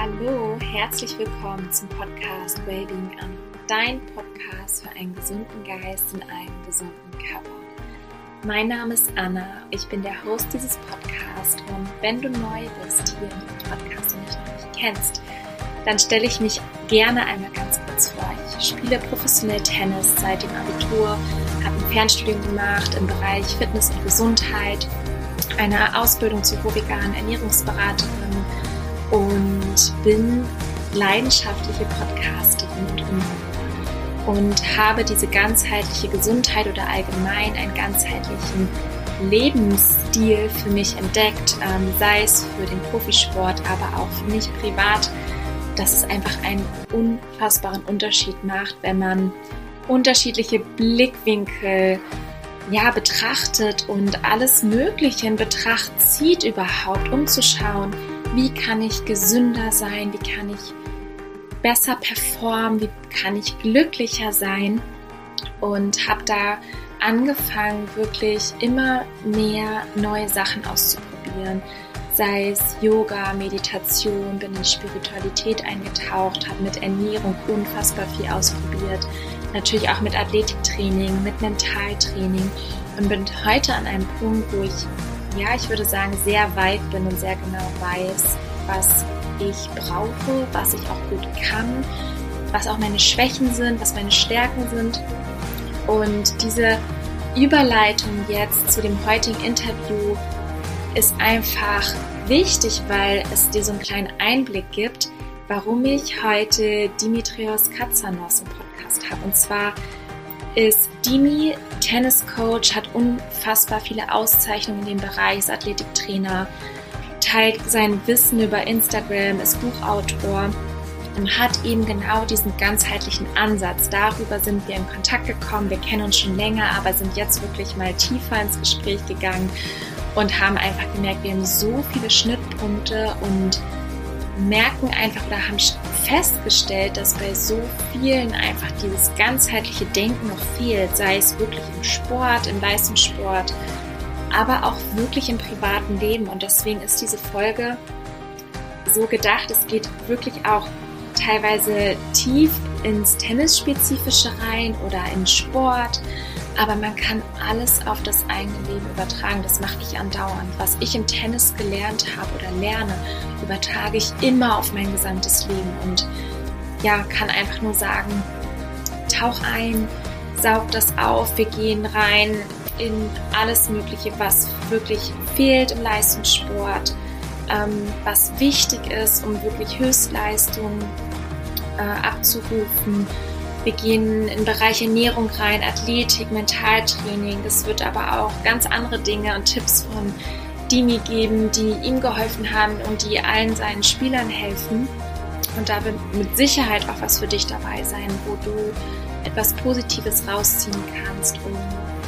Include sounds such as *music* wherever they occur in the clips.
Hallo, herzlich willkommen zum Podcast Wellbeing an, dein Podcast für einen gesunden Geist in einem gesunden Körper. Mein Name ist Anna, ich bin der Host dieses Podcasts und wenn du neu bist hier in diesem Podcast und mich noch nicht kennst, dann stelle ich mich gerne einmal ganz kurz vor. Ich spiele professionell Tennis seit dem Abitur, habe ein Fernstudium gemacht im Bereich Fitness und Gesundheit, eine Ausbildung zur veganen Ernährungsberaterin und bin leidenschaftliche Podcasterin und und habe diese ganzheitliche Gesundheit oder allgemein einen ganzheitlichen Lebensstil für mich entdeckt, ähm, sei es für den Profisport, aber auch für mich privat, dass es einfach einen unfassbaren Unterschied macht, wenn man unterschiedliche Blickwinkel ja, betrachtet und alles Mögliche in Betracht zieht überhaupt, um zu schauen, wie kann ich gesünder sein, wie kann ich besser performen, wie kann ich glücklicher sein und habe da angefangen, wirklich immer mehr neue Sachen auszuprobieren. Sei es Yoga, Meditation, bin in Spiritualität eingetaucht, habe mit Ernährung unfassbar viel ausprobiert. Natürlich auch mit Athletiktraining, mit Mentaltraining und bin heute an einem Punkt, wo ich ja, ich würde sagen, sehr weit bin und sehr genau weiß, was ich brauche, was ich auch gut kann, was auch meine Schwächen sind, was meine Stärken sind. Und diese Überleitung jetzt zu dem heutigen Interview ist einfach wichtig, weil es dir so einen kleinen Einblick gibt, warum ich heute Dimitrios Katsanos im Podcast habe. Und zwar ist Dimi Tenniscoach, hat unfassbar viele Auszeichnungen in dem Bereich, ist Athletiktrainer, teilt sein Wissen über Instagram, ist Buchautor und hat eben genau diesen ganzheitlichen Ansatz. Darüber sind wir in Kontakt gekommen. Wir kennen uns schon länger, aber sind jetzt wirklich mal tiefer ins Gespräch gegangen und haben einfach gemerkt, wir haben so viele Schnittpunkte und merken einfach oder haben festgestellt, dass bei so vielen einfach dieses ganzheitliche Denken noch fehlt, sei es wirklich im Sport, im Leistungssport, aber auch wirklich im privaten Leben. Und deswegen ist diese Folge so gedacht, es geht wirklich auch teilweise tief ins Tennisspezifische rein oder in Sport aber man kann alles auf das eigene Leben übertragen. Das mache ich andauernd. Was ich im Tennis gelernt habe oder lerne, übertrage ich immer auf mein gesamtes Leben und ja, kann einfach nur sagen, tauch ein, saug das auf, wir gehen rein in alles Mögliche, was wirklich fehlt im Leistungssport, ähm, was wichtig ist, um wirklich Höchstleistungen äh, abzurufen wir gehen in Bereich Ernährung rein, Athletik, Mentaltraining. Es wird aber auch ganz andere Dinge und Tipps von Dimi geben, die ihm geholfen haben und die allen seinen Spielern helfen. Und da wird mit Sicherheit auch was für dich dabei sein, wo du etwas Positives rausziehen kannst, um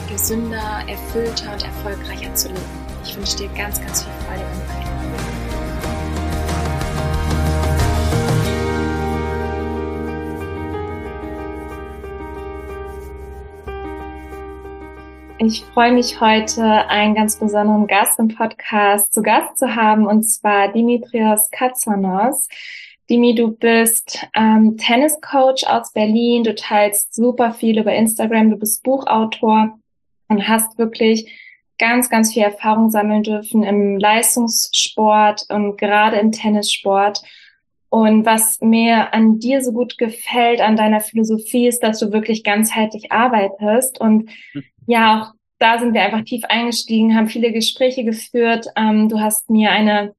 gesünder, erfüllter und erfolgreicher zu leben. Ich wünsche dir ganz, ganz viel Freude beim Reiten. Ich freue mich heute, einen ganz besonderen Gast im Podcast zu Gast zu haben, und zwar Dimitrios Katsanos. Dimi, du bist ähm, Tenniscoach aus Berlin, du teilst super viel über Instagram, du bist Buchautor und hast wirklich ganz, ganz viel Erfahrung sammeln dürfen im Leistungssport und gerade im Tennissport. Und was mir an dir so gut gefällt, an deiner Philosophie, ist, dass du wirklich ganzheitlich arbeitest und hm ja, auch da sind wir einfach tief eingestiegen, haben viele Gespräche geführt. Ähm, du hast mir eine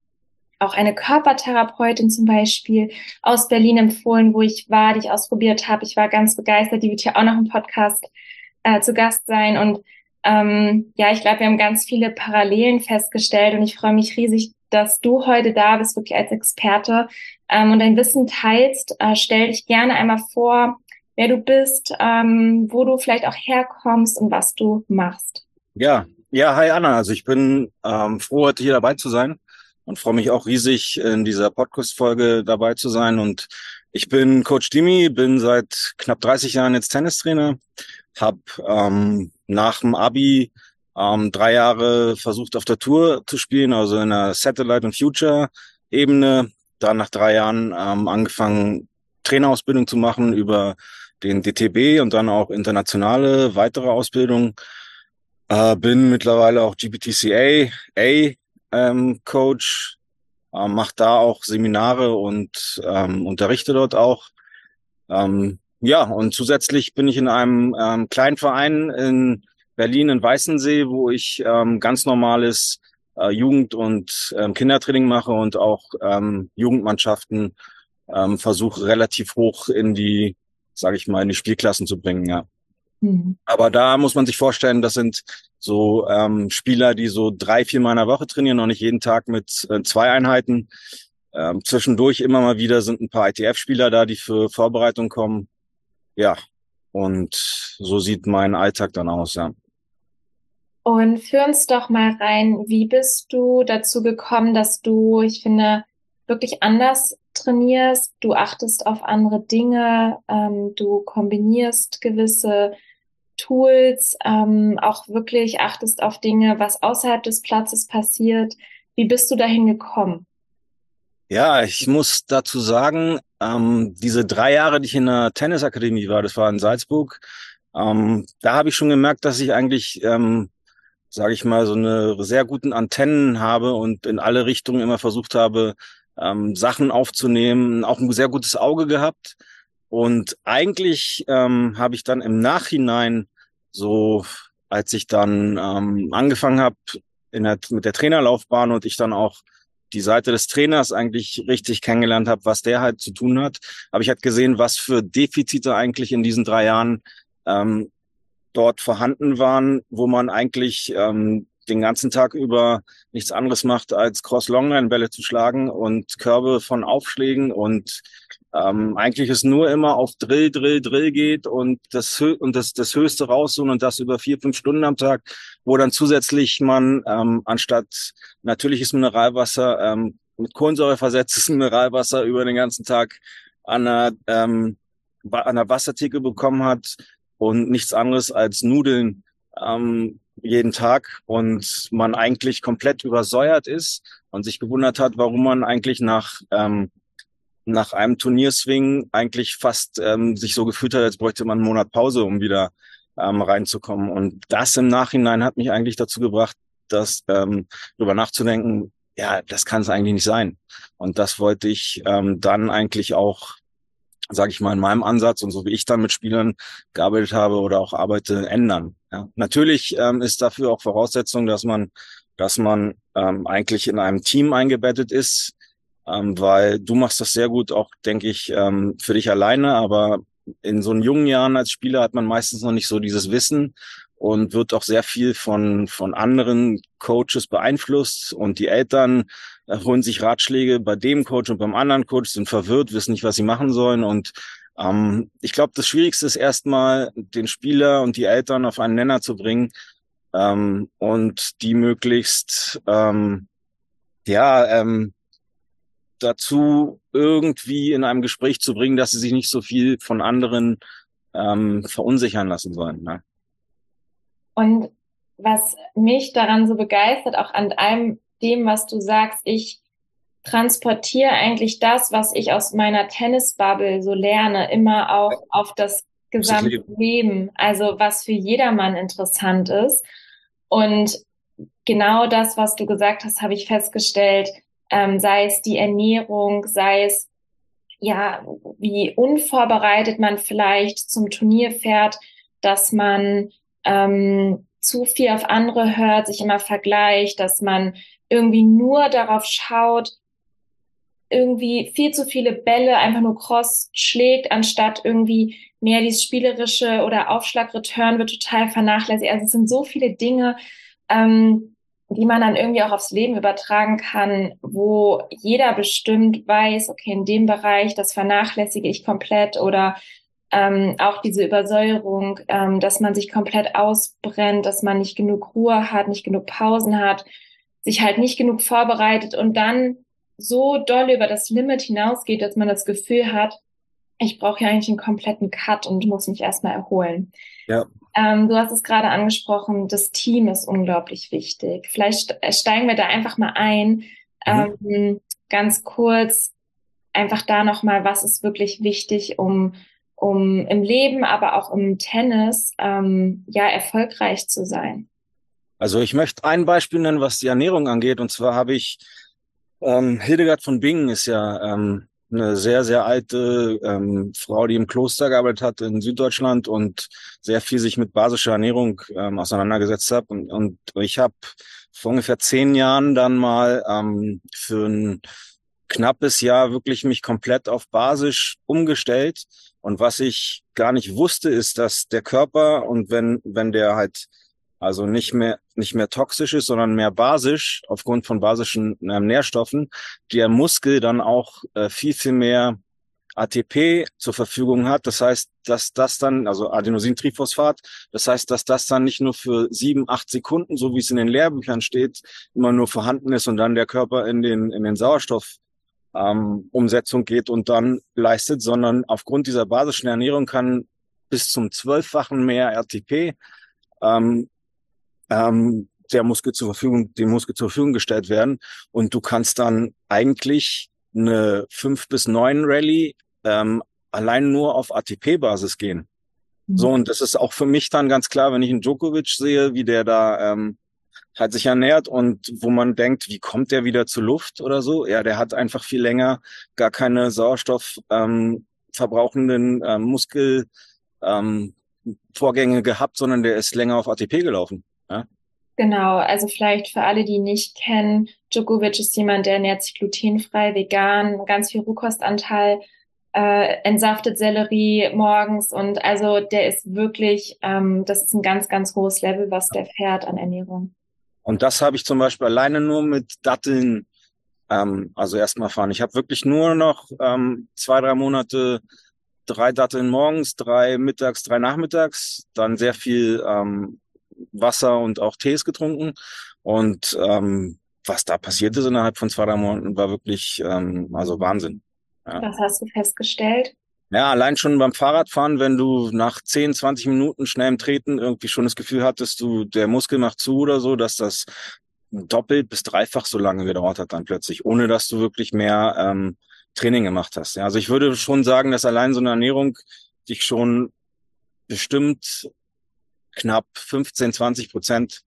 auch eine Körpertherapeutin zum Beispiel aus Berlin empfohlen, wo ich war, die ich ausprobiert habe. Ich war ganz begeistert. Die wird hier auch noch im Podcast äh, zu Gast sein. Und ähm, ja, ich glaube, wir haben ganz viele Parallelen festgestellt und ich freue mich riesig, dass du heute da bist, wirklich als Experte ähm, und dein Wissen teilst. Äh, stell dich gerne einmal vor, wer du bist, ähm, wo du vielleicht auch herkommst und was du machst. Ja, ja, hi Anna. Also ich bin ähm, froh, heute hier dabei zu sein und freue mich auch riesig, in dieser Podcast-Folge dabei zu sein. Und ich bin Coach Dimi, bin seit knapp 30 Jahren jetzt Tennistrainer, habe ähm, nach dem Abi ähm, drei Jahre versucht auf der Tour zu spielen, also in der Satellite und Future Ebene dann nach drei Jahren ähm, angefangen, Trainerausbildung zu machen über den DTB und dann auch internationale weitere Ausbildung. Äh, bin mittlerweile auch GPTCA A ähm, Coach, äh, mache da auch Seminare und ähm, unterrichte dort auch. Ähm, ja, und zusätzlich bin ich in einem ähm, kleinen Verein in Berlin in Weißensee, wo ich ähm, ganz normales äh, Jugend- und ähm, Kindertraining mache und auch ähm, Jugendmannschaften ähm, versuche relativ hoch in die, sage ich mal, in die Spielklassen zu bringen, ja. Mhm. Aber da muss man sich vorstellen, das sind so ähm, Spieler, die so drei, vier Mal in der Woche trainieren, noch nicht jeden Tag mit äh, zwei Einheiten. Ähm, zwischendurch immer mal wieder sind ein paar ITF-Spieler da, die für Vorbereitung kommen. Ja, und so sieht mein Alltag dann aus, ja. Und führ uns doch mal rein, wie bist du dazu gekommen, dass du, ich finde, wirklich anders trainierst, du achtest auf andere Dinge, ähm, du kombinierst gewisse Tools, ähm, auch wirklich achtest auf Dinge, was außerhalb des Platzes passiert. Wie bist du dahin gekommen? Ja, ich muss dazu sagen, ähm, diese drei Jahre, die ich in der Tennisakademie war, das war in Salzburg, ähm, da habe ich schon gemerkt, dass ich eigentlich ähm, sage ich mal, so eine sehr guten Antennen habe und in alle Richtungen immer versucht habe, ähm, Sachen aufzunehmen, auch ein sehr gutes Auge gehabt. Und eigentlich ähm, habe ich dann im Nachhinein so, als ich dann ähm, angefangen habe mit der Trainerlaufbahn und ich dann auch die Seite des Trainers eigentlich richtig kennengelernt habe, was der halt zu tun hat, habe ich halt gesehen, was für Defizite eigentlich in diesen drei Jahren ähm, dort vorhanden waren, wo man eigentlich ähm, den ganzen Tag über nichts anderes macht, als Cross-Longline-Bälle zu schlagen und Körbe von Aufschlägen und ähm, eigentlich es nur immer auf Drill, Drill, Drill geht und das, und das, das Höchste raussuchen und das über vier, fünf Stunden am Tag, wo dann zusätzlich man ähm, anstatt natürliches Mineralwasser ähm, mit Kohlensäure versetztes Mineralwasser über den ganzen Tag an einer, ähm, an einer Wassertheke bekommen hat, und nichts anderes als Nudeln ähm, jeden Tag und man eigentlich komplett übersäuert ist und sich gewundert hat, warum man eigentlich nach ähm, nach einem Turnierswing eigentlich fast ähm, sich so gefühlt hat, als bräuchte man einen Monat Pause, um wieder ähm, reinzukommen. Und das im Nachhinein hat mich eigentlich dazu gebracht, das ähm, darüber nachzudenken, ja, das kann es eigentlich nicht sein. Und das wollte ich ähm, dann eigentlich auch sage ich mal, in meinem Ansatz und so wie ich dann mit Spielern gearbeitet habe oder auch arbeite, ändern. Ja. Natürlich ähm, ist dafür auch Voraussetzung, dass man, dass man ähm, eigentlich in einem Team eingebettet ist, ähm, weil du machst das sehr gut, auch denke ich, ähm, für dich alleine, aber in so jungen Jahren als Spieler hat man meistens noch nicht so dieses Wissen und wird auch sehr viel von, von anderen Coaches beeinflusst und die Eltern äh, holen sich Ratschläge bei dem Coach und beim anderen Coach, sind verwirrt, wissen nicht, was sie machen sollen und ähm, ich glaube, das Schwierigste ist erstmal, den Spieler und die Eltern auf einen Nenner zu bringen ähm, und die möglichst ähm, ja ähm, dazu irgendwie in einem Gespräch zu bringen, dass sie sich nicht so viel von anderen ähm, verunsichern lassen sollen. Ne? Und was mich daran so begeistert, auch an allem dem, was du sagst, ich transportiere eigentlich das, was ich aus meiner Tennisbubble so lerne, immer auch auf das gesamte Leben. Also was für jedermann interessant ist. Und genau das, was du gesagt hast, habe ich festgestellt, ähm, sei es die Ernährung, sei es ja, wie unvorbereitet man vielleicht zum Turnier fährt, dass man ähm, zu viel auf andere hört, sich immer vergleicht, dass man irgendwie nur darauf schaut, irgendwie viel zu viele Bälle einfach nur cross schlägt, anstatt irgendwie mehr dieses spielerische oder Aufschlag-Return wird total vernachlässigt. Also es sind so viele Dinge, ähm, die man dann irgendwie auch aufs Leben übertragen kann, wo jeder bestimmt weiß, okay, in dem Bereich, das vernachlässige ich komplett oder ähm, auch diese Übersäuerung, ähm, dass man sich komplett ausbrennt, dass man nicht genug Ruhe hat, nicht genug Pausen hat, sich halt nicht genug vorbereitet und dann so doll über das Limit hinausgeht, dass man das Gefühl hat, ich brauche ja eigentlich einen kompletten Cut und muss mich erstmal erholen. Ja. Ähm, du hast es gerade angesprochen, das Team ist unglaublich wichtig. Vielleicht steigen wir da einfach mal ein. Mhm. Ähm, ganz kurz, einfach da nochmal, was ist wirklich wichtig, um, um im Leben, aber auch im Tennis, ähm, ja, erfolgreich zu sein? Also ich möchte ein Beispiel nennen, was die Ernährung angeht. Und zwar habe ich ähm, Hildegard von Bingen ist ja ähm, eine sehr, sehr alte ähm, Frau, die im Kloster gearbeitet hat in Süddeutschland und sehr viel sich mit basischer Ernährung ähm, auseinandergesetzt hat. Und, und ich habe vor ungefähr zehn Jahren dann mal ähm, für ein knappes Jahr wirklich mich komplett auf basisch umgestellt. Und was ich gar nicht wusste, ist, dass der Körper und wenn, wenn der halt also nicht mehr, nicht mehr toxisch ist, sondern mehr basisch aufgrund von basischen äh, Nährstoffen, der Muskel dann auch äh, viel, viel mehr ATP zur Verfügung hat. Das heißt, dass das dann, also Adenosintriphosphat, das heißt, dass das dann nicht nur für sieben, acht Sekunden, so wie es in den Lehrbüchern steht, immer nur vorhanden ist und dann der Körper in den, in den Sauerstoff ähm, Umsetzung geht und dann leistet, sondern aufgrund dieser basischen Ernährung kann bis zum zwölffachen mehr RTP ähm, ähm, der Muskel zur Verfügung, dem Muskel zur Verfügung gestellt werden. Und du kannst dann eigentlich eine fünf bis neun Rallye ähm, allein nur auf ATP-Basis gehen. Mhm. So, und das ist auch für mich dann ganz klar, wenn ich einen Djokovic sehe, wie der da ähm, halt sich ernährt und wo man denkt, wie kommt der wieder zur Luft oder so? Ja, der hat einfach viel länger gar keine Sauerstoff ähm, verbrauchenden ähm, Muskel ähm, Vorgänge gehabt, sondern der ist länger auf ATP gelaufen. Ja? Genau, also vielleicht für alle, die nicht kennen, Djokovic ist jemand, der ernährt sich glutenfrei, vegan, ganz viel Rohkostanteil, äh, entsaftet Sellerie morgens und also der ist wirklich, ähm, das ist ein ganz, ganz hohes Level, was der fährt an Ernährung. Und das habe ich zum Beispiel alleine nur mit Datteln, ähm, also erstmal fahren. Ich habe wirklich nur noch ähm, zwei, drei Monate drei Datteln morgens, drei mittags, drei nachmittags, dann sehr viel ähm, Wasser und auch Tees getrunken. Und ähm, was da passiert ist innerhalb von zwei, drei Monaten, war wirklich ähm, also Wahnsinn. Ja. Was hast du festgestellt? Ja, allein schon beim Fahrradfahren, wenn du nach 10, 20 Minuten schnell im Treten irgendwie schon das Gefühl hattest, du, der Muskel macht zu oder so, dass das doppelt bis dreifach so lange gedauert hat dann plötzlich, ohne dass du wirklich mehr ähm, Training gemacht hast. Ja, also ich würde schon sagen, dass allein so eine Ernährung dich schon bestimmt knapp 15, 20 Prozent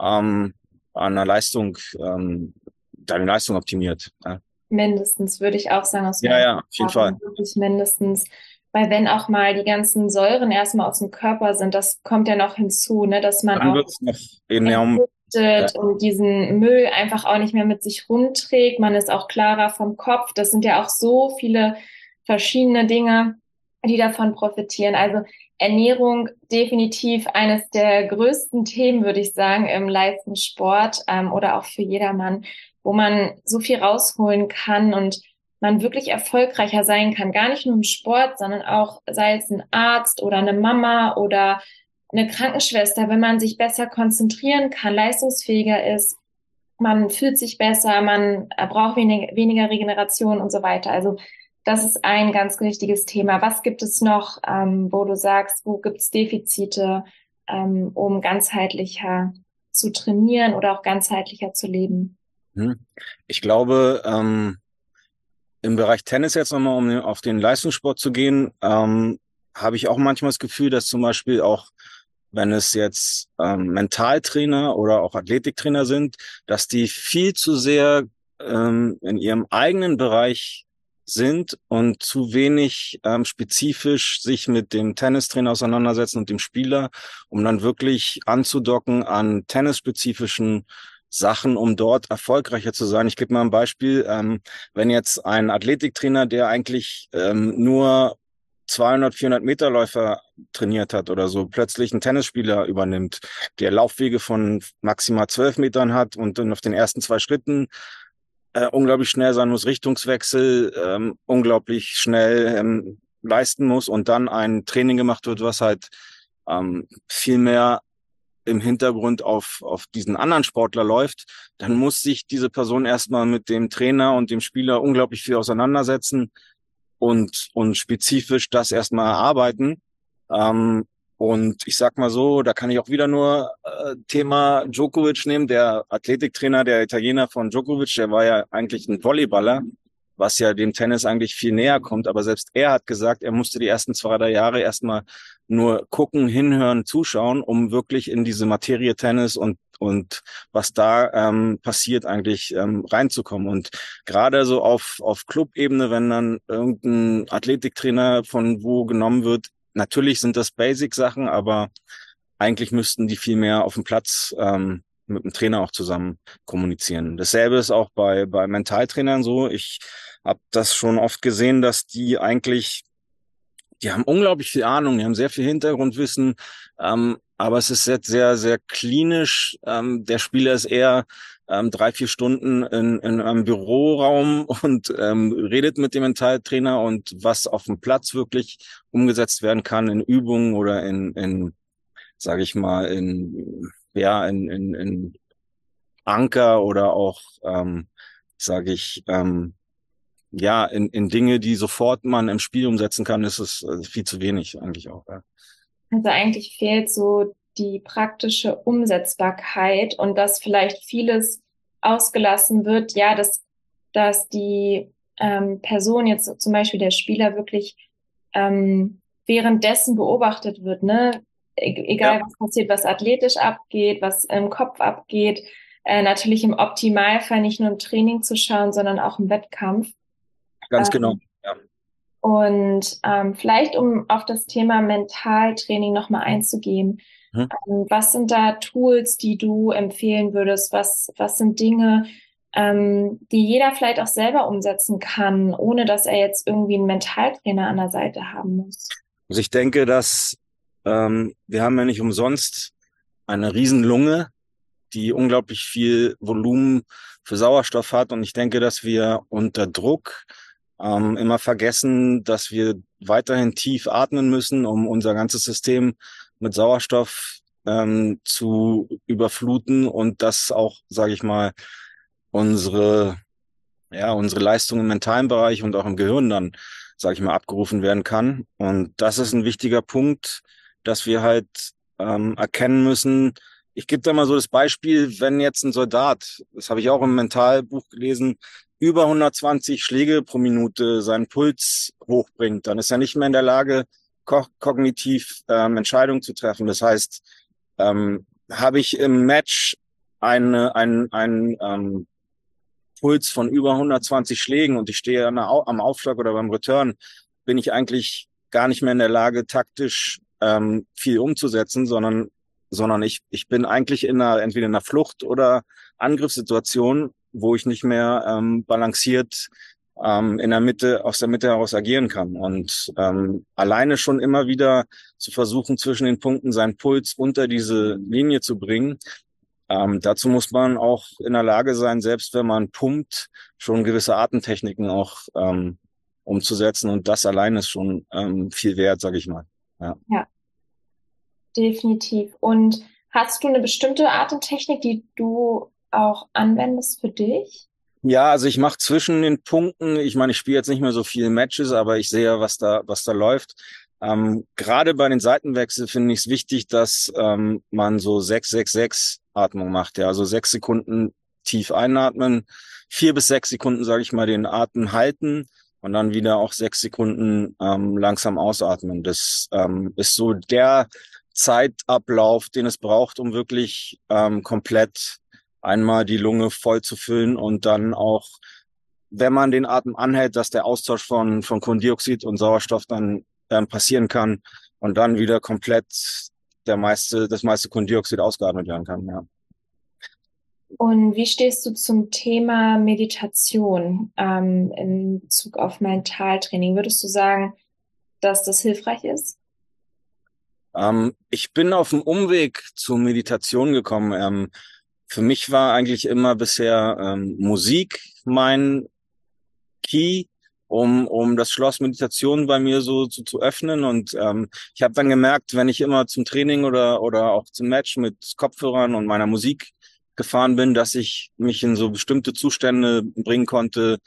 ähm, an der Leistung, ähm, deine Leistung optimiert. Ja. Mindestens, würde ich auch sagen. Aus ja, ja, auf jeden Fall. Wirklich mindestens. Weil wenn auch mal die ganzen Säuren erstmal aus dem Körper sind, das kommt ja noch hinzu, ne, dass man Dann auch noch enorm ja. und diesen Müll einfach auch nicht mehr mit sich rumträgt. Man ist auch klarer vom Kopf. Das sind ja auch so viele verschiedene Dinge, die davon profitieren. Also Ernährung definitiv eines der größten Themen, würde ich sagen, im Leistungssport ähm, oder auch für jedermann, wo man so viel rausholen kann und man wirklich erfolgreicher sein kann. Gar nicht nur im Sport, sondern auch sei es ein Arzt oder eine Mama oder eine Krankenschwester, wenn man sich besser konzentrieren kann, leistungsfähiger ist, man fühlt sich besser, man braucht wenig, weniger Regeneration und so weiter. Also das ist ein ganz wichtiges Thema. Was gibt es noch, ähm, wo du sagst, wo gibt es Defizite, ähm, um ganzheitlicher zu trainieren oder auch ganzheitlicher zu leben? Hm. Ich glaube, ähm, im Bereich Tennis jetzt nochmal, um auf den Leistungssport zu gehen, ähm, habe ich auch manchmal das Gefühl, dass zum Beispiel auch wenn es jetzt ähm, Mentaltrainer oder auch Athletiktrainer sind, dass die viel zu sehr ähm, in ihrem eigenen Bereich sind und zu wenig ähm, spezifisch sich mit dem Tennistrainer auseinandersetzen und dem Spieler, um dann wirklich anzudocken an tennisspezifischen Sachen, um dort erfolgreicher zu sein. Ich gebe mal ein Beispiel. Ähm, wenn jetzt ein Athletiktrainer, der eigentlich ähm, nur 200, 400 Meterläufer trainiert hat oder so, plötzlich einen Tennisspieler übernimmt, der Laufwege von maximal 12 Metern hat und dann auf den ersten zwei Schritten äh, unglaublich schnell sein muss, Richtungswechsel ähm, unglaublich schnell ähm, leisten muss und dann ein Training gemacht wird, was halt ähm, viel mehr im Hintergrund auf, auf diesen anderen Sportler läuft, dann muss sich diese Person erstmal mit dem Trainer und dem Spieler unglaublich viel auseinandersetzen und, und spezifisch das erstmal erarbeiten. Ähm, und ich sag mal so, da kann ich auch wieder nur äh, Thema Djokovic nehmen. Der Athletiktrainer, der Italiener von Djokovic, der war ja eigentlich ein Volleyballer. Was ja dem Tennis eigentlich viel näher kommt. Aber selbst er hat gesagt, er musste die ersten zwei, drei Jahre erstmal nur gucken, hinhören, zuschauen, um wirklich in diese Materie Tennis und und was da ähm, passiert eigentlich ähm, reinzukommen. Und gerade so auf, auf Clubebene, wenn dann irgendein Athletiktrainer von wo genommen wird, natürlich sind das Basic-Sachen, aber eigentlich müssten die viel mehr auf dem Platz ähm, mit dem Trainer auch zusammen kommunizieren. Dasselbe ist auch bei, bei Mentaltrainern so. Ich habe das schon oft gesehen, dass die eigentlich, die haben unglaublich viel Ahnung, die haben sehr viel Hintergrundwissen, ähm, aber es ist jetzt sehr, sehr klinisch. Ähm, der Spieler ist eher ähm, drei, vier Stunden in, in einem Büroraum *laughs* und ähm, redet mit dem Mentaltrainer und was auf dem Platz wirklich umgesetzt werden kann in Übungen oder in, in sage ich mal, in ja, in, in, in Anker oder auch, ähm, sage ich, ähm, ja, in, in Dinge, die sofort man im Spiel umsetzen kann, ist es äh, viel zu wenig eigentlich auch. Ja. Also eigentlich fehlt so die praktische Umsetzbarkeit und dass vielleicht vieles ausgelassen wird, ja, dass, dass die ähm, Person jetzt zum Beispiel der Spieler wirklich ähm, währenddessen beobachtet wird, ne? E-, egal ja. was passiert, was athletisch abgeht, was im Kopf abgeht, äh, natürlich im Optimalfall nicht nur im Training zu schauen, sondern auch im Wettkampf. Ganz genau, ähm, ja. Und ähm, vielleicht, um auf das Thema Mentaltraining nochmal einzugehen, hm. ähm, was sind da Tools, die du empfehlen würdest? Was, was sind Dinge, ähm, die jeder vielleicht auch selber umsetzen kann, ohne dass er jetzt irgendwie einen Mentaltrainer an der Seite haben muss? Also ich denke, dass ähm, wir haben ja nicht umsonst eine Riesenlunge, die unglaublich viel Volumen für Sauerstoff hat. Und ich denke, dass wir unter Druck ähm, immer vergessen, dass wir weiterhin tief atmen müssen, um unser ganzes System mit Sauerstoff ähm, zu überfluten und das auch, sage ich mal, unsere ja unsere Leistung im mentalen Bereich und auch im Gehirn dann, sage ich mal, abgerufen werden kann. Und das ist ein wichtiger Punkt, dass wir halt ähm, erkennen müssen, ich gebe da mal so das Beispiel, wenn jetzt ein Soldat, das habe ich auch im Mentalbuch gelesen, über 120 Schläge pro Minute seinen Puls hochbringt, dann ist er nicht mehr in der Lage, ko kognitiv ähm, Entscheidungen zu treffen. Das heißt, ähm, habe ich im Match eine, ein, ein ähm, Puls von über 120 Schlägen und ich stehe am Aufschlag oder beim Return, bin ich eigentlich gar nicht mehr in der Lage, taktisch ähm, viel umzusetzen, sondern sondern ich, ich bin eigentlich in einer, entweder in einer Flucht oder Angriffssituation, wo ich nicht mehr ähm, balanciert ähm, in der Mitte, aus der Mitte heraus agieren kann. Und ähm, alleine schon immer wieder zu versuchen, zwischen den Punkten seinen Puls unter diese Linie zu bringen. Ähm, dazu muss man auch in der Lage sein, selbst wenn man pumpt, schon gewisse Atemtechniken auch ähm, umzusetzen. Und das allein ist schon ähm, viel wert, sage ich mal. Ja. ja, definitiv. Und hast du eine bestimmte Atemtechnik, die du auch anwendest für dich? Ja, also ich mache zwischen den Punkten, ich meine, ich spiele jetzt nicht mehr so viele Matches, aber ich sehe, was da, was da läuft. Ähm, Gerade bei den Seitenwechseln finde ich es wichtig, dass ähm, man so 666 Atmung macht. Ja, also sechs Sekunden tief einatmen, vier bis sechs Sekunden, sage ich mal, den Atem halten und dann wieder auch sechs Sekunden ähm, langsam ausatmen. Das ähm, ist so der Zeitablauf, den es braucht, um wirklich ähm, komplett einmal die Lunge voll zu füllen und dann auch, wenn man den Atem anhält, dass der Austausch von, von Kohlendioxid und Sauerstoff dann, dann passieren kann und dann wieder komplett der meiste, das meiste Kohlendioxid ausgeatmet werden kann, ja. Und wie stehst du zum Thema Meditation ähm, in Bezug auf Mentaltraining? Würdest du sagen, dass das hilfreich ist? Ähm, ich bin auf dem Umweg zur Meditation gekommen. Ähm, für mich war eigentlich immer bisher ähm, Musik mein Key, um, um das Schloss Meditation bei mir so zu, zu öffnen. Und ähm, ich habe dann gemerkt, wenn ich immer zum Training oder, oder auch zum Match mit Kopfhörern und meiner Musik gefahren bin, dass ich mich in so bestimmte Zustände bringen konnte,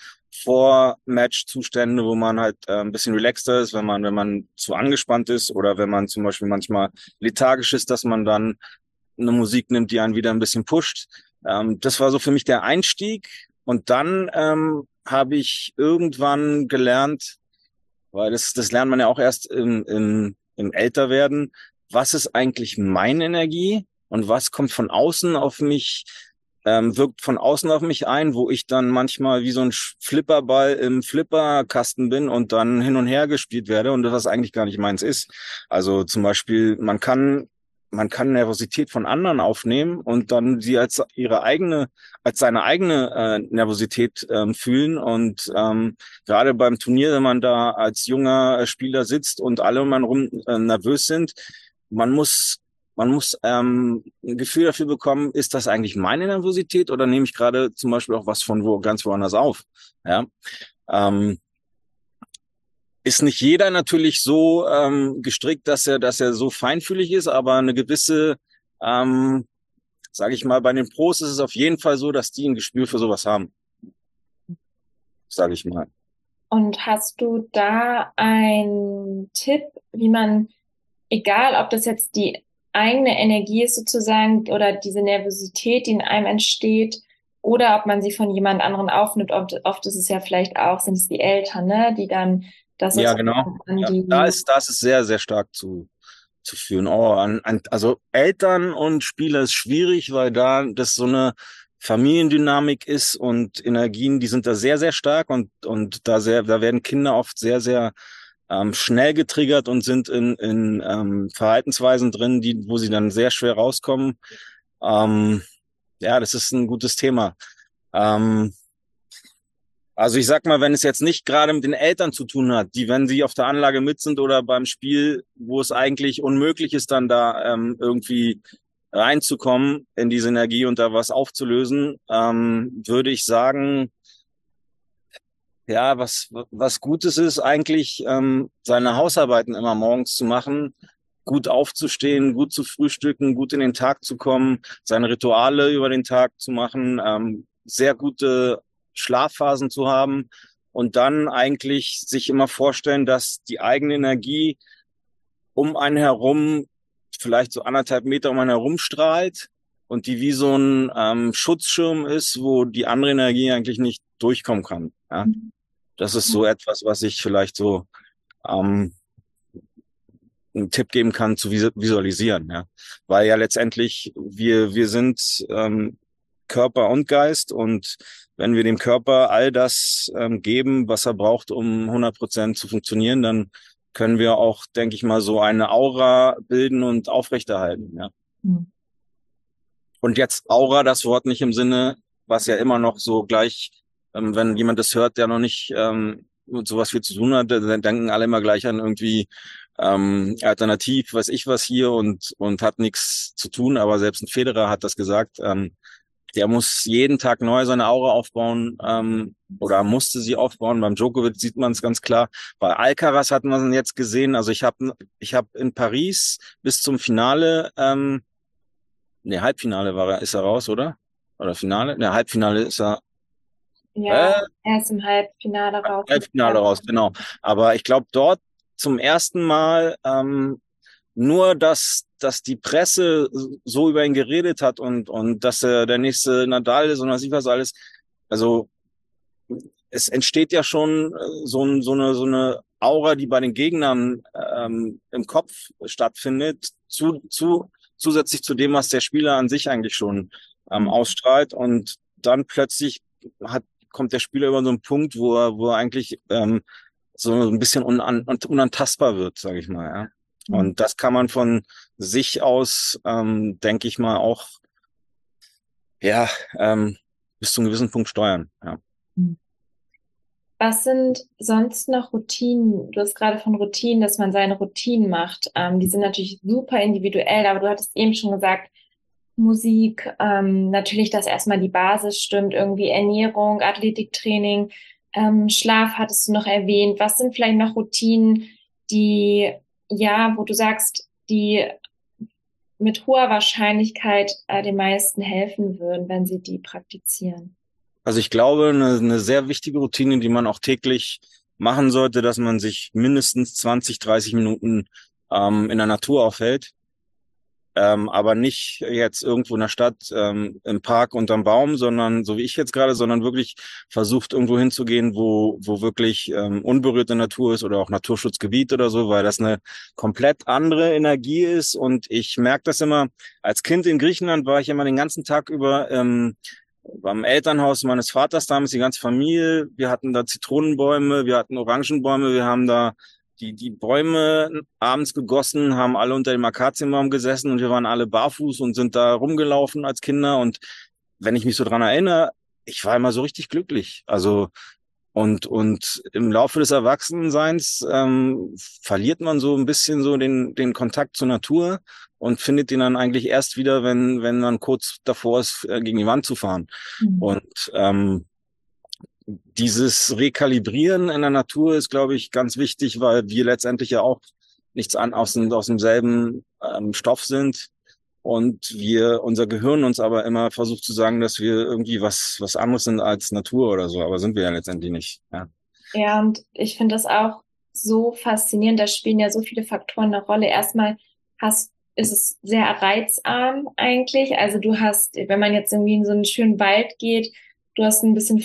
vor Match-Zustände, wo man halt äh, ein bisschen relaxter ist, wenn man, wenn man zu angespannt ist oder wenn man zum Beispiel manchmal lethargisch ist, dass man dann eine Musik nimmt, die einen wieder ein bisschen pusht. Ähm, das war so für mich der Einstieg. Und dann ähm, habe ich irgendwann gelernt, weil das, das lernt man ja auch erst im, im, im Älterwerden, was ist eigentlich meine Energie und was kommt von außen auf mich, ähm, wirkt von außen auf mich ein, wo ich dann manchmal wie so ein Flipperball im Flipperkasten bin und dann hin und her gespielt werde und das eigentlich gar nicht meins ist. Also zum Beispiel, man kann man kann Nervosität von anderen aufnehmen und dann sie als ihre eigene, als seine eigene äh, Nervosität ähm, fühlen. Und ähm, gerade beim Turnier, wenn man da als junger Spieler sitzt und alle um einen rum äh, nervös sind, man muss man muss ähm, ein Gefühl dafür bekommen, ist das eigentlich meine Nervosität oder nehme ich gerade zum Beispiel auch was von wo ganz woanders auf? Ja. Ähm, ist nicht jeder natürlich so ähm, gestrickt, dass er, dass er so feinfühlig ist, aber eine gewisse, ähm, sage ich mal, bei den Pros ist es auf jeden Fall so, dass die ein Gespür für sowas haben. Sage ich mal. Und hast du da einen Tipp, wie man, egal ob das jetzt die eigene Energie ist sozusagen oder diese Nervosität, die in einem entsteht, oder ob man sie von jemand anderen aufnimmt. Oft, oft ist es ja vielleicht auch, sind es die Eltern, ne, die dann das ja, genau. Ja, da ist, das ist sehr, sehr stark zu, zu führen. Oh, an, an, also Eltern und Spieler ist schwierig, weil da das so eine Familiendynamik ist und Energien, die sind da sehr, sehr stark und, und da sehr, da werden Kinder oft sehr, sehr ähm, schnell getriggert und sind in, in ähm, Verhaltensweisen drin, die, wo sie dann sehr schwer rauskommen. Ähm, ja, das ist ein gutes Thema. Ähm, also ich sag mal, wenn es jetzt nicht gerade mit den Eltern zu tun hat, die, wenn sie auf der Anlage mit sind oder beim Spiel, wo es eigentlich unmöglich ist, dann da ähm, irgendwie reinzukommen in diese Energie und da was aufzulösen, ähm, würde ich sagen, ja, was, was Gutes ist eigentlich, ähm, seine Hausarbeiten immer morgens zu machen, gut aufzustehen, gut zu frühstücken, gut in den Tag zu kommen, seine Rituale über den Tag zu machen, ähm, sehr gute Schlafphasen zu haben und dann eigentlich sich immer vorstellen, dass die eigene Energie um einen herum vielleicht so anderthalb Meter um einen herum strahlt und die wie so ein ähm, Schutzschirm ist, wo die andere Energie eigentlich nicht durchkommen kann. Ja? Mhm. Das ist so etwas, was ich vielleicht so ähm, einen Tipp geben kann zu visualisieren, ja, weil ja letztendlich wir wir sind ähm, Körper und Geist und wenn wir dem Körper all das ähm, geben, was er braucht, um 100 Prozent zu funktionieren, dann können wir auch, denke ich mal, so eine Aura bilden und aufrechterhalten. Ja. Mhm. Und jetzt Aura, das Wort nicht im Sinne, was ja immer noch so gleich, ähm, wenn jemand das hört, der noch nicht ähm, mit sowas viel zu tun hat, dann denken alle immer gleich an irgendwie ähm, alternativ, weiß ich was hier und und hat nichts zu tun. Aber selbst ein Federer hat das gesagt. Ähm, der muss jeden Tag neu seine Aura aufbauen ähm, oder musste sie aufbauen. Beim Djokovic sieht man es ganz klar. Bei Alcaraz hat man jetzt gesehen. Also ich habe ich hab in Paris bis zum Finale, ähm, ne Halbfinale war er, ist er raus, oder? Oder Finale? Ne Halbfinale ist er. Ja, äh, er ist im Halbfinale raus. Halbfinale raus, genau. Aber ich glaube dort zum ersten Mal ähm, nur, dass, dass die Presse so über ihn geredet hat und, und dass er der nächste Nadal ist und was ich was alles. Also es entsteht ja schon äh, so, so, eine, so eine Aura, die bei den Gegnern ähm, im Kopf stattfindet, zu, zu, zusätzlich zu dem, was der Spieler an sich eigentlich schon ähm, mhm. ausstrahlt. Und dann plötzlich hat, kommt der Spieler über so einen Punkt, wo er, wo er eigentlich ähm, so ein bisschen unan, unantastbar wird, sage ich mal. Ja. Mhm. Und das kann man von sich aus, ähm, denke ich mal, auch ja ähm, bis zu einem gewissen Punkt steuern. Ja. Mhm. Was sind sonst noch Routinen? Du hast gerade von Routinen, dass man seine Routinen macht. Ähm, die sind natürlich super individuell, aber du hattest eben schon gesagt, Musik, ähm, natürlich, dass erstmal die Basis stimmt, irgendwie Ernährung, Athletiktraining, ähm, Schlaf hattest du noch erwähnt. Was sind vielleicht noch Routinen, die ja, wo du sagst, die mit hoher Wahrscheinlichkeit äh, den meisten helfen würden, wenn sie die praktizieren? Also ich glaube, eine, eine sehr wichtige Routine, die man auch täglich machen sollte, dass man sich mindestens 20, 30 Minuten ähm, in der Natur aufhält. Ähm, aber nicht jetzt irgendwo in der Stadt ähm, im Park unterm Baum, sondern so wie ich jetzt gerade, sondern wirklich versucht irgendwo hinzugehen, wo wo wirklich ähm, unberührte Natur ist oder auch Naturschutzgebiet oder so, weil das eine komplett andere Energie ist und ich merke das immer. Als Kind in Griechenland war ich immer den ganzen Tag über ähm, beim Elternhaus meines Vaters damals die ganze Familie. Wir hatten da Zitronenbäume, wir hatten Orangenbäume, wir haben da die, die Bäume abends gegossen, haben alle unter dem Akazienbaum gesessen und wir waren alle barfuß und sind da rumgelaufen als Kinder. Und wenn ich mich so dran erinnere, ich war immer so richtig glücklich. Also und, und im Laufe des Erwachsenseins ähm, verliert man so ein bisschen so den, den Kontakt zur Natur und findet ihn dann eigentlich erst wieder, wenn, wenn man kurz davor ist, äh, gegen die Wand zu fahren. Mhm. Und ähm, dieses Rekalibrieren in der Natur ist, glaube ich, ganz wichtig, weil wir letztendlich ja auch nichts an aus, aus demselben ähm, Stoff sind und wir unser Gehirn uns aber immer versucht zu sagen, dass wir irgendwie was was anderes sind als Natur oder so, aber sind wir ja letztendlich nicht. Ja, ja und ich finde das auch so faszinierend. Da spielen ja so viele Faktoren eine Rolle. Erstmal hast ist es sehr reizarm eigentlich. Also du hast, wenn man jetzt irgendwie in so einen schönen Wald geht, du hast ein bisschen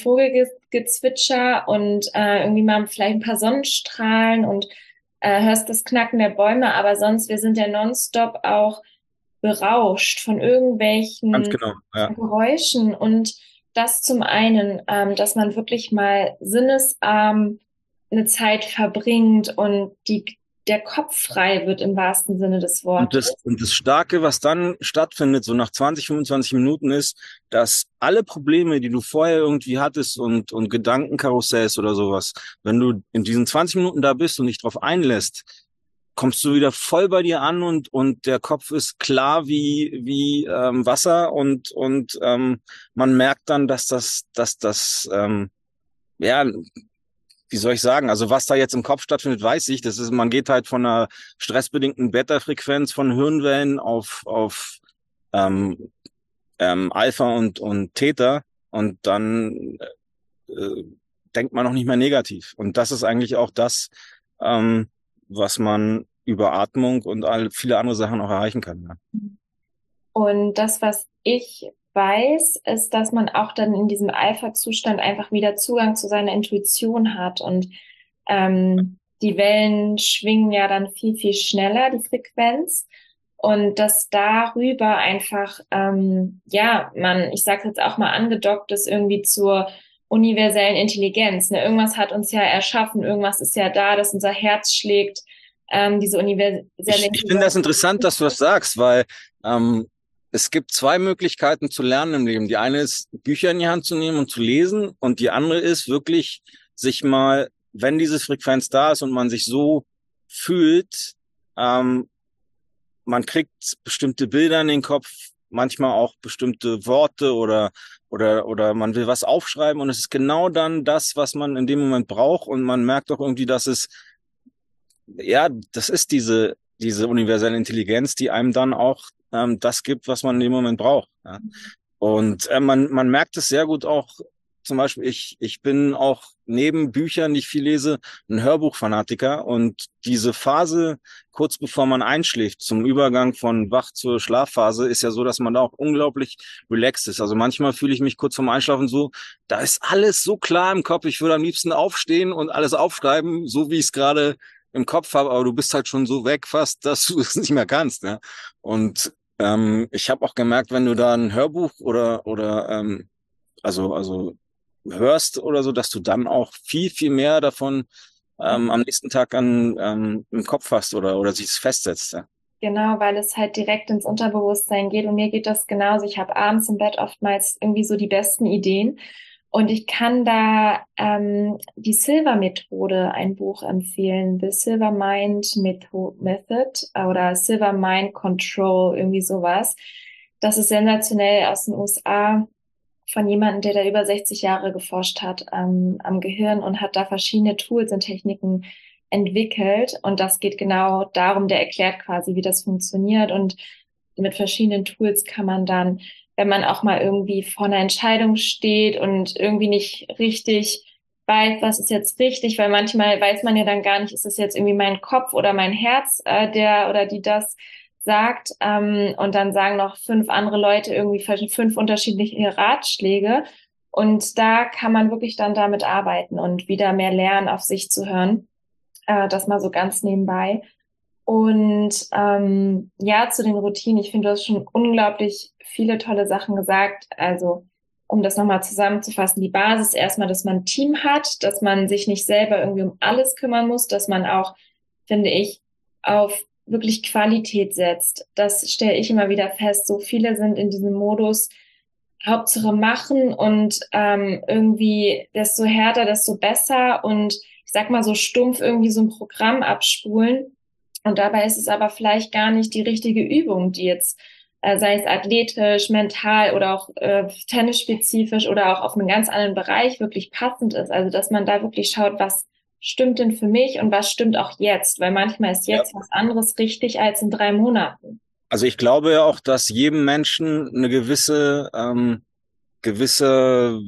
Vogelgezwitscher und äh, irgendwie mal vielleicht ein paar Sonnenstrahlen und äh, hörst das Knacken der Bäume, aber sonst, wir sind ja nonstop auch berauscht von irgendwelchen genau, ja. Geräuschen und das zum einen, ähm, dass man wirklich mal sinnesarm eine Zeit verbringt und die der Kopf frei wird im wahrsten Sinne des Wortes. Und das, und das Starke, was dann stattfindet, so nach 20, 25 Minuten ist, dass alle Probleme, die du vorher irgendwie hattest und, und Gedankenkarussells oder sowas, wenn du in diesen 20 Minuten da bist und dich drauf einlässt, kommst du wieder voll bei dir an und, und der Kopf ist klar wie, wie ähm, Wasser und, und ähm, man merkt dann, dass das, dass das ähm, ja wie soll ich sagen, also was da jetzt im Kopf stattfindet, weiß ich. Das ist, man geht halt von einer stressbedingten Beta-Frequenz von Hirnwellen auf, auf ähm, ähm, Alpha und, und Theta und dann äh, denkt man noch nicht mehr negativ. Und das ist eigentlich auch das, ähm, was man über Atmung und all, viele andere Sachen auch erreichen kann. Ja. Und das, was ich weiß, ist, dass man auch dann in diesem Alpha-Zustand einfach wieder Zugang zu seiner Intuition hat und ähm, die Wellen schwingen ja dann viel, viel schneller, die Frequenz. Und dass darüber einfach, ähm, ja, man, ich sage jetzt auch mal angedockt ist irgendwie zur universellen Intelligenz. Ne? Irgendwas hat uns ja erschaffen, irgendwas ist ja da, dass unser Herz schlägt. Ähm, diese universelle Ich, ich finde das interessant, dass du das sagst, weil ähm, es gibt zwei Möglichkeiten zu lernen im Leben. Die eine ist, Bücher in die Hand zu nehmen und zu lesen. Und die andere ist wirklich, sich mal, wenn diese Frequenz da ist und man sich so fühlt, ähm, man kriegt bestimmte Bilder in den Kopf, manchmal auch bestimmte Worte oder, oder, oder man will was aufschreiben und es ist genau dann das, was man in dem Moment braucht und man merkt auch irgendwie, dass es, ja, das ist diese, diese universelle Intelligenz, die einem dann auch ähm, das gibt, was man in dem Moment braucht. Ja. Und äh, man, man merkt es sehr gut auch, zum Beispiel, ich, ich bin auch neben Büchern, die ich viel lese, ein Hörbuchfanatiker. Und diese Phase, kurz bevor man einschläft, zum Übergang von Wach zur Schlafphase, ist ja so, dass man da auch unglaublich relaxed ist. Also manchmal fühle ich mich kurz vorm Einschlafen so, da ist alles so klar im Kopf. Ich würde am liebsten aufstehen und alles aufschreiben, so wie ich es gerade im Kopf habe, aber du bist halt schon so weg fast, *laughs* dass du es nicht mehr kannst. Ja? Und ähm, ich habe auch gemerkt, wenn du da ein Hörbuch oder oder ähm, also also hörst oder so, dass du dann auch viel viel mehr davon ähm, am nächsten Tag an ähm, im Kopf hast oder oder sich festsetzt. Ja. Genau, weil es halt direkt ins Unterbewusstsein geht und mir geht das genauso. Ich habe abends im Bett oftmals irgendwie so die besten Ideen und ich kann da ähm, die Silver-Methode, ein Buch empfehlen, The Silver Mind Method oder Silver Mind Control, irgendwie sowas. Das ist sensationell aus den USA von jemandem, der da über 60 Jahre geforscht hat ähm, am Gehirn und hat da verschiedene Tools und Techniken entwickelt. Und das geht genau darum, der erklärt quasi, wie das funktioniert. Und mit verschiedenen Tools kann man dann wenn man auch mal irgendwie vor einer Entscheidung steht und irgendwie nicht richtig weiß, was ist jetzt richtig, weil manchmal weiß man ja dann gar nicht, ist das jetzt irgendwie mein Kopf oder mein Herz, äh, der oder die das sagt ähm, und dann sagen noch fünf andere Leute irgendwie fünf unterschiedliche Ratschläge. Und da kann man wirklich dann damit arbeiten und wieder mehr lernen, auf sich zu hören. Äh, das mal so ganz nebenbei. Und ähm, ja, zu den Routinen. Ich finde, du hast schon unglaublich viele tolle Sachen gesagt. Also, um das nochmal zusammenzufassen, die Basis erstmal, dass man ein Team hat, dass man sich nicht selber irgendwie um alles kümmern muss, dass man auch, finde ich, auf wirklich Qualität setzt. Das stelle ich immer wieder fest. So viele sind in diesem Modus, Hauptsache machen und ähm, irgendwie desto härter, desto besser und ich sag mal so stumpf irgendwie so ein Programm abspulen. Und dabei ist es aber vielleicht gar nicht die richtige Übung, die jetzt, äh, sei es athletisch, mental oder auch äh, tennisspezifisch oder auch auf einen ganz anderen Bereich wirklich passend ist. Also dass man da wirklich schaut, was stimmt denn für mich und was stimmt auch jetzt? Weil manchmal ist jetzt ja. was anderes richtig als in drei Monaten. Also ich glaube ja auch, dass jedem Menschen eine gewisse, ähm, gewisse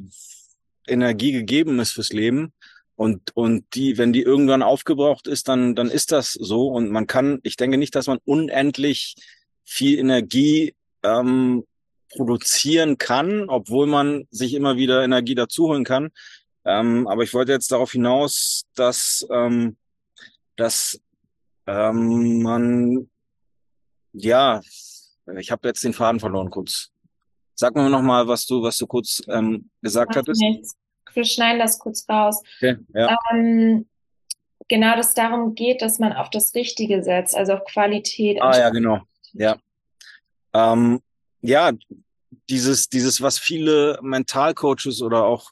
Energie gegeben ist fürs Leben. Und, und die, wenn die irgendwann aufgebraucht ist, dann, dann ist das so. Und man kann, ich denke nicht, dass man unendlich viel Energie ähm, produzieren kann, obwohl man sich immer wieder Energie dazuholen kann. Ähm, aber ich wollte jetzt darauf hinaus, dass, ähm, dass ähm, man, ja, ich habe jetzt den Faden verloren kurz. Sag mir noch mal, was du, was du kurz ähm, gesagt Macht hattest. Nichts. Wir schneiden das kurz raus. Okay, ja. Ähm, genau, dass es darum geht, dass man auf das Richtige setzt, also auf Qualität. Ah ja, genau. Ja. Ähm, ja, dieses, dieses, was viele Mentalcoaches oder auch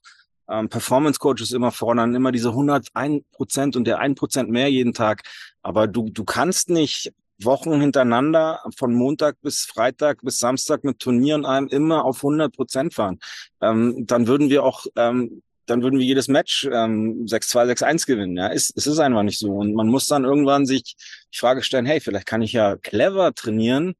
ähm, Performance Coaches immer fordern, immer diese 101 Prozent und der 1 Prozent mehr jeden Tag. Aber du, du kannst nicht Wochen hintereinander von Montag bis Freitag bis Samstag mit Turnieren einem immer auf 100 Prozent fahren. Ähm, dann würden wir auch, ähm, dann würden wir jedes Match ähm, 6-2, 6-1 gewinnen. Ja, es, es ist einfach nicht so. Und man muss dann irgendwann sich die Frage stellen, hey, vielleicht kann ich ja clever trainieren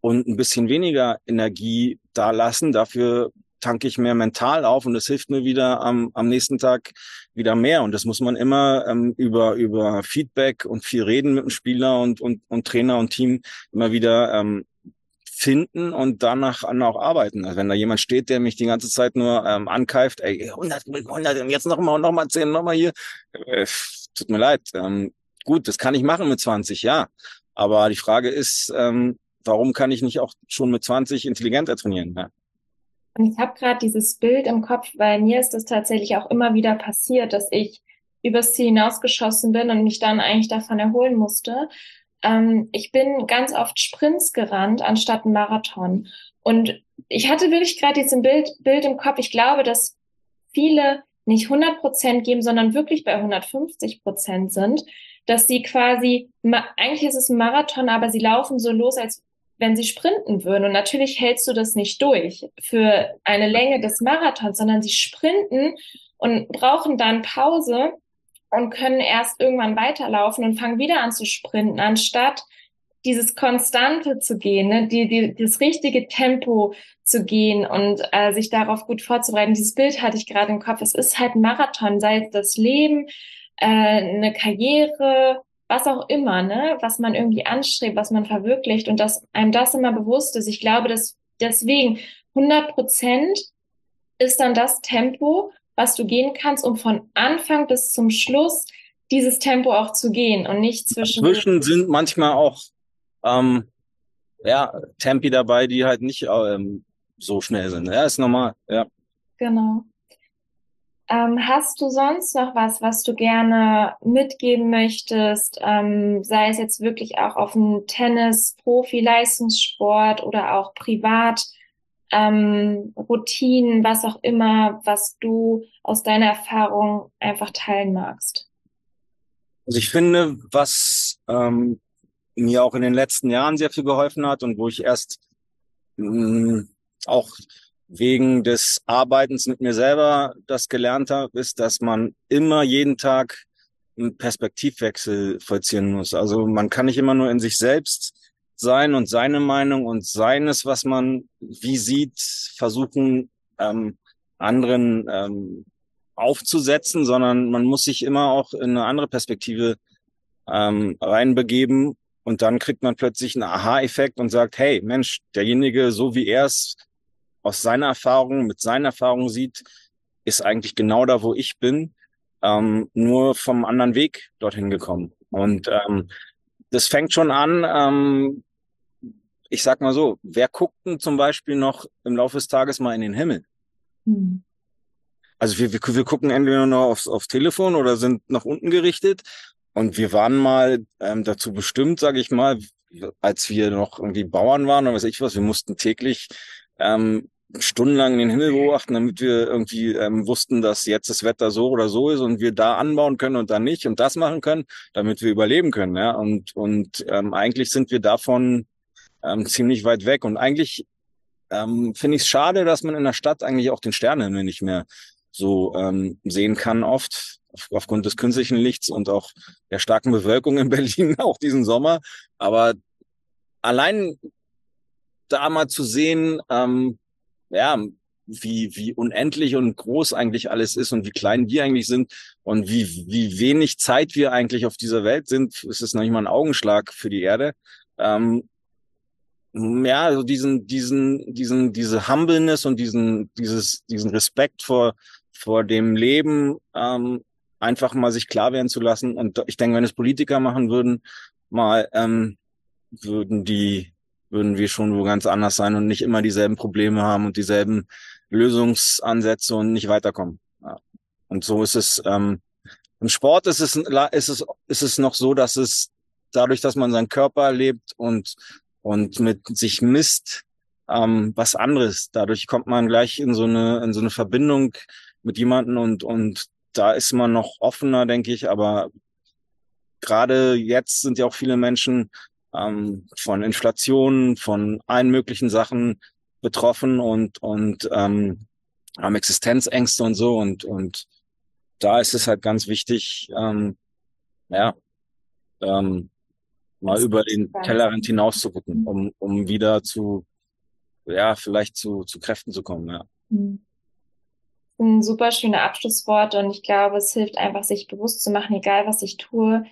und ein bisschen weniger Energie da lassen. Dafür tanke ich mehr mental auf und das hilft mir wieder am, am nächsten Tag wieder mehr. Und das muss man immer ähm, über, über Feedback und viel reden mit dem Spieler und, und, und Trainer und Team immer wieder ähm, finden und danach an auch arbeiten. Also wenn da jemand steht, der mich die ganze Zeit nur ähm, ankeift, ey, 100, 100, und jetzt noch mal, noch mal 10, noch mal hier, äh, tut mir leid. Ähm, gut, das kann ich machen mit 20, ja. Aber die Frage ist, ähm, warum kann ich nicht auch schon mit 20 intelligenter trainieren? Ja? Und ich habe gerade dieses Bild im Kopf, weil mir ist das tatsächlich auch immer wieder passiert, dass ich übers Ziel hinausgeschossen bin und mich dann eigentlich davon erholen musste. Ähm, ich bin ganz oft Sprints gerannt anstatt einen Marathon. Und ich hatte wirklich gerade diesen Bild, Bild im Kopf. Ich glaube, dass viele nicht 100 Prozent geben, sondern wirklich bei 150 Prozent sind, dass sie quasi, eigentlich ist es ein Marathon, aber sie laufen so los, als wenn sie sprinten würden. Und natürlich hältst du das nicht durch für eine Länge des Marathons, sondern sie sprinten und brauchen dann Pause und können erst irgendwann weiterlaufen und fangen wieder an zu sprinten, anstatt dieses Konstante zu gehen, ne? die, die, das richtige Tempo zu gehen und äh, sich darauf gut vorzubereiten. Dieses Bild hatte ich gerade im Kopf. Es ist halt Marathon, sei es das Leben, äh, eine Karriere, was auch immer, ne, was man irgendwie anstrebt, was man verwirklicht und dass einem das immer bewusst ist. Ich glaube, dass deswegen 100 Prozent ist dann das Tempo, was du gehen kannst, um von Anfang bis zum Schluss dieses Tempo auch zu gehen und nicht zwischen. Zwischen sind manchmal auch ähm, ja Tempi dabei, die halt nicht ähm, so schnell sind. Ja, ist normal. Ja. Genau. Ähm, hast du sonst noch was, was du gerne mitgeben möchtest? Ähm, sei es jetzt wirklich auch auf dem Tennis, Profi, Leistungssport oder auch privat, ähm, Routinen, was auch immer, was du aus deiner Erfahrung einfach teilen magst? Also ich finde, was ähm, mir auch in den letzten Jahren sehr viel geholfen hat und wo ich erst mh, mm, auch wegen des Arbeitens mit mir selber das gelernt habe, ist, dass man immer jeden Tag einen Perspektivwechsel vollziehen muss. Also man kann nicht immer nur in sich selbst sein und seine Meinung und seines, was man wie sieht, versuchen, ähm, anderen ähm, aufzusetzen, sondern man muss sich immer auch in eine andere Perspektive ähm, reinbegeben und dann kriegt man plötzlich einen Aha-Effekt und sagt, hey, Mensch, derjenige, so wie er es aus seiner Erfahrung, mit seiner Erfahrung sieht, ist eigentlich genau da, wo ich bin, ähm, nur vom anderen Weg dorthin gekommen. Und ähm, das fängt schon an, ähm, ich sag mal so, wer guckt denn zum Beispiel noch im Laufe des Tages mal in den Himmel? Hm. Also wir, wir, wir gucken entweder nur aufs, aufs Telefon oder sind nach unten gerichtet. Und wir waren mal ähm, dazu bestimmt, sage ich mal, als wir noch irgendwie Bauern waren oder weiß ich was, wir mussten täglich ähm, stundenlang den Himmel beobachten, damit wir irgendwie ähm, wussten, dass jetzt das Wetter so oder so ist und wir da anbauen können und da nicht und das machen können, damit wir überleben können. Ja? Und, und ähm, eigentlich sind wir davon ähm, *laughs* ziemlich weit weg. Und eigentlich ähm, finde ich es schade, dass man in der Stadt eigentlich auch den Sternenhimmel nicht mehr so ähm, sehen kann oft auf, aufgrund des künstlichen Lichts und auch der starken Bewölkung in *laughs* Berlin auch diesen Sommer. Aber allein da mal zu sehen, ähm, ja, wie, wie unendlich und groß eigentlich alles ist und wie klein wir eigentlich sind und wie, wie wenig Zeit wir eigentlich auf dieser Welt sind, ist es noch nicht mal ein Augenschlag für die Erde. Ähm, ja, also diesen, diesen, diesen, diese Humbleness und diesen, dieses, diesen Respekt vor, vor dem Leben, ähm, einfach mal sich klar werden zu lassen. Und ich denke, wenn es Politiker machen würden, mal, ähm, würden die, würden wir schon wo ganz anders sein und nicht immer dieselben Probleme haben und dieselben Lösungsansätze und nicht weiterkommen. Ja. Und so ist es, ähm, im Sport ist es, ist es, ist es noch so, dass es dadurch, dass man seinen Körper erlebt und und mit sich misst ähm, was anderes. Dadurch kommt man gleich in so eine in so eine Verbindung mit jemanden und und da ist man noch offener, denke ich. Aber gerade jetzt sind ja auch viele Menschen ähm, von Inflation, von allen möglichen Sachen betroffen und und ähm, haben Existenzängste und so und und da ist es halt ganz wichtig, ähm, ja, ähm, mal über den Tellerrand hinaus zu gucken, um, um wieder zu, ja, vielleicht zu, zu Kräften zu kommen, ja. Mhm. Ein super schöne Abschlusswort und ich glaube, es hilft einfach, sich bewusst zu machen, egal was ich tue,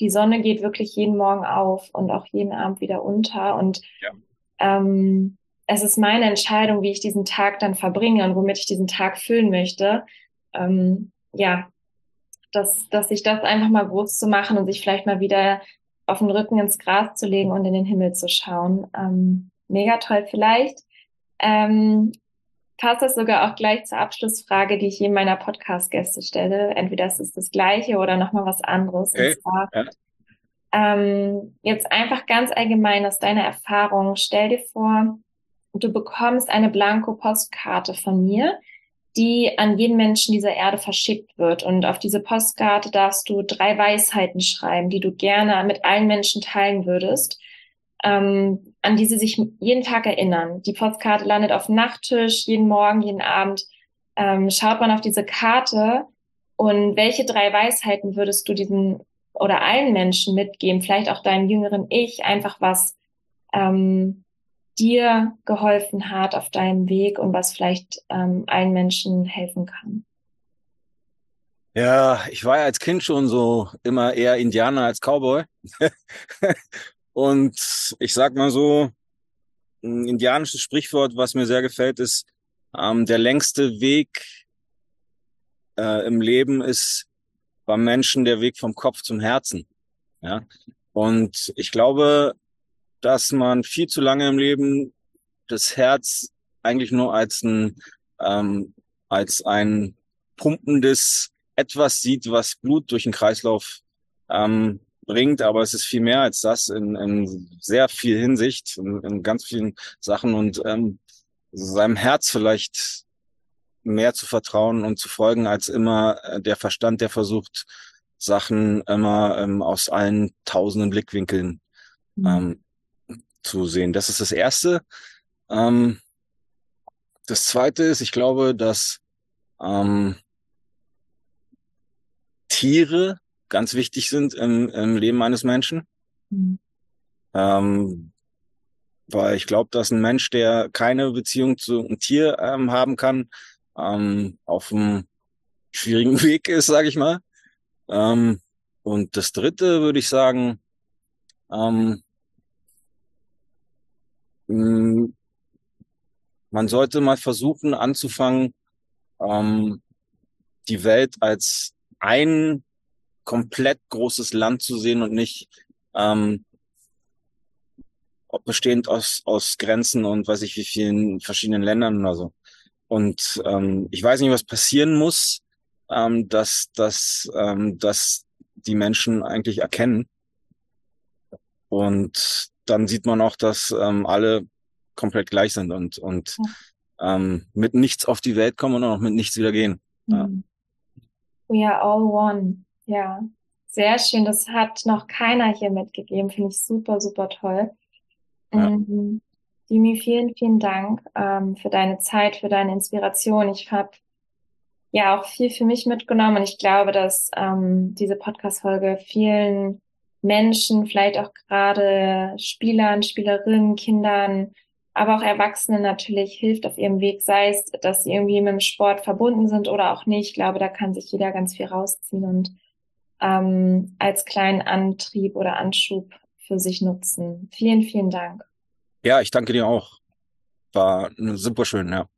die Sonne geht wirklich jeden Morgen auf und auch jeden Abend wieder unter und ja. ähm, es ist meine Entscheidung, wie ich diesen Tag dann verbringe und womit ich diesen Tag füllen möchte. Ähm, ja, dass, dass sich das einfach mal bewusst zu machen und sich vielleicht mal wieder auf den Rücken ins Gras zu legen und in den Himmel zu schauen. Ähm, mega toll vielleicht. Ähm, passt das sogar auch gleich zur Abschlussfrage, die ich jedem meiner Podcast-Gäste stelle. Entweder ist es das Gleiche oder nochmal was anderes. Okay. Zwar, ja. ähm, jetzt einfach ganz allgemein aus deiner Erfahrung, stell dir vor, du bekommst eine Blanko-Postkarte von mir, die an jeden Menschen dieser Erde verschickt wird. Und auf diese Postkarte darfst du drei Weisheiten schreiben, die du gerne mit allen Menschen teilen würdest, ähm, an die sie sich jeden Tag erinnern. Die Postkarte landet auf dem Nachttisch, jeden Morgen, jeden Abend. Ähm, schaut man auf diese Karte und welche drei Weisheiten würdest du diesen oder allen Menschen mitgeben, vielleicht auch deinem jüngeren Ich, einfach was, ähm, dir geholfen hat auf deinem Weg und was vielleicht ähm, allen Menschen helfen kann? Ja, ich war ja als Kind schon so immer eher Indianer als Cowboy. *laughs* und ich sag mal so, ein indianisches Sprichwort, was mir sehr gefällt, ist, ähm, der längste Weg äh, im Leben ist beim Menschen der Weg vom Kopf zum Herzen. Ja. Und ich glaube, dass man viel zu lange im Leben das Herz eigentlich nur als ein, ähm, als ein pumpendes etwas sieht, was Blut durch den Kreislauf ähm, bringt, aber es ist viel mehr als das in, in sehr viel Hinsicht, in, in ganz vielen Sachen und ähm, seinem Herz vielleicht mehr zu vertrauen und zu folgen, als immer äh, der Verstand, der versucht, Sachen immer ähm, aus allen tausenden Blickwinkeln mhm. ähm, zu sehen. Das ist das Erste. Ähm, das Zweite ist, ich glaube, dass ähm, Tiere ganz wichtig sind im, im Leben eines Menschen. Mhm. Ähm, weil ich glaube, dass ein Mensch, der keine Beziehung zu einem Tier ähm, haben kann, ähm, auf einem schwierigen *laughs* Weg ist, sage ich mal. Ähm, und das Dritte würde ich sagen, Ähm, man sollte mal versuchen anzufangen, ähm, die Welt als ein komplett großes Land zu sehen und nicht ähm, bestehend aus, aus Grenzen und weiß ich wie vielen verschiedenen Ländern oder so. Und ähm, ich weiß nicht, was passieren muss, ähm, dass, dass, ähm, dass die Menschen eigentlich erkennen. Und dann sieht man auch, dass ähm, alle komplett gleich sind und, und ja. ähm, mit nichts auf die Welt kommen und auch mit nichts wieder gehen. Ja. Mhm. We are all one. Ja, sehr schön. Das hat noch keiner hier mitgegeben. Finde ich super, super toll. Ja. Ähm, Dimi, vielen, vielen Dank ähm, für deine Zeit, für deine Inspiration. Ich habe ja auch viel für mich mitgenommen und ich glaube, dass ähm, diese Podcast-Folge vielen Menschen, vielleicht auch gerade Spielern, Spielerinnen, Kindern, aber auch Erwachsenen natürlich hilft auf ihrem Weg, sei es, dass sie irgendwie mit dem Sport verbunden sind oder auch nicht. Ich glaube, da kann sich jeder ganz viel rausziehen und ähm, als kleinen Antrieb oder Anschub für sich nutzen. Vielen, vielen Dank. Ja, ich danke dir auch. War super schön, ja.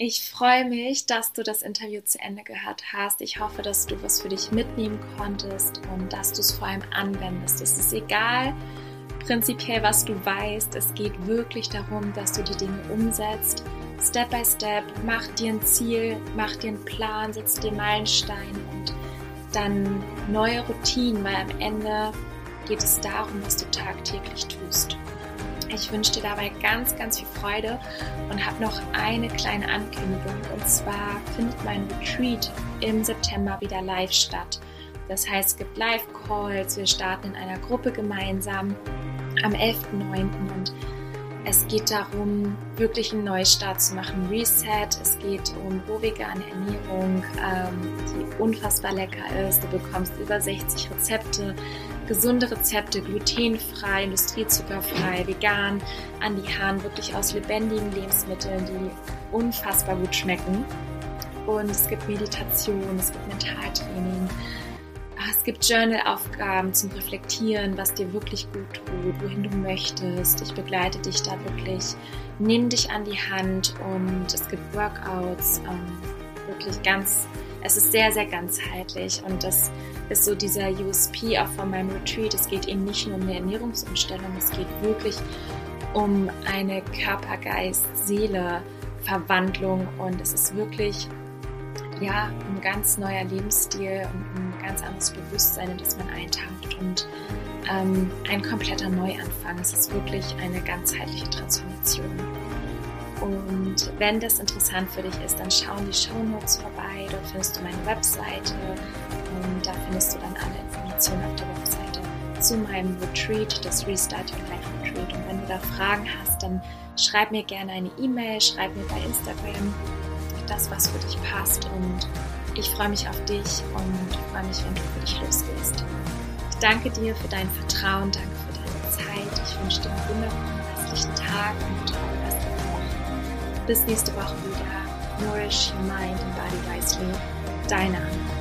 Ich freue mich, dass du das Interview zu Ende gehört hast. Ich hoffe, dass du was für dich mitnehmen konntest und dass du es vor allem anwendest. Es ist egal, prinzipiell, was du weißt. Es geht wirklich darum, dass du die Dinge umsetzt. Step by Step, mach dir ein Ziel, mach dir einen Plan, setz dir Meilensteine und dann neue Routinen, weil am Ende geht es darum, was du tagtäglich tust. Ich wünsche dir dabei ganz, ganz viel Freude und habe noch eine kleine Ankündigung. Und zwar findet mein Retreat im September wieder live statt. Das heißt, es gibt Live-Calls, wir starten in einer Gruppe gemeinsam am 11.09. und es geht darum, wirklich einen Neustart zu machen, Reset. Es geht um rohvegane Ernährung, ähm, die unfassbar lecker ist. Du bekommst über 60 Rezepte gesunde Rezepte, glutenfrei, industriezuckerfrei, vegan an die Hand, wirklich aus lebendigen Lebensmitteln, die unfassbar gut schmecken. Und es gibt Meditation, es gibt Mentaltraining, es gibt Journal-Aufgaben zum Reflektieren, was dir wirklich gut tut, wohin du möchtest. Ich begleite dich da wirklich, nimm dich an die Hand und es gibt Workouts, ähm, wirklich ganz, es ist sehr, sehr ganzheitlich und das ist so dieser USP auch von meinem Retreat. Es geht eben nicht nur um eine Ernährungsumstellung, es geht wirklich um eine Körper-Geist-Seele-Verwandlung und es ist wirklich ja, ein ganz neuer Lebensstil und ein ganz anderes Bewusstsein, in das man eintaucht und ähm, ein kompletter Neuanfang. Es ist wirklich eine ganzheitliche Transformation. Und wenn das interessant für dich ist, dann schau in die Show Notes vorbei. Dort findest du meine Webseite und da findest du dann alle Informationen auf der Webseite zu meinem Retreat, das Restart Your Life Retreat. Und wenn du da Fragen hast, dann schreib mir gerne eine E-Mail, schreib mir bei Instagram das, was für dich passt. Und ich freue mich auf dich und freue mich, wenn du für dich losgehst. Ich danke dir für dein Vertrauen, danke für deine Zeit. Ich wünsche dir einen wundervollen restlichen Tag und eine tolle restliche Woche. Bis nächste Woche wieder. Nourish your mind and body wisely. Deine Anna.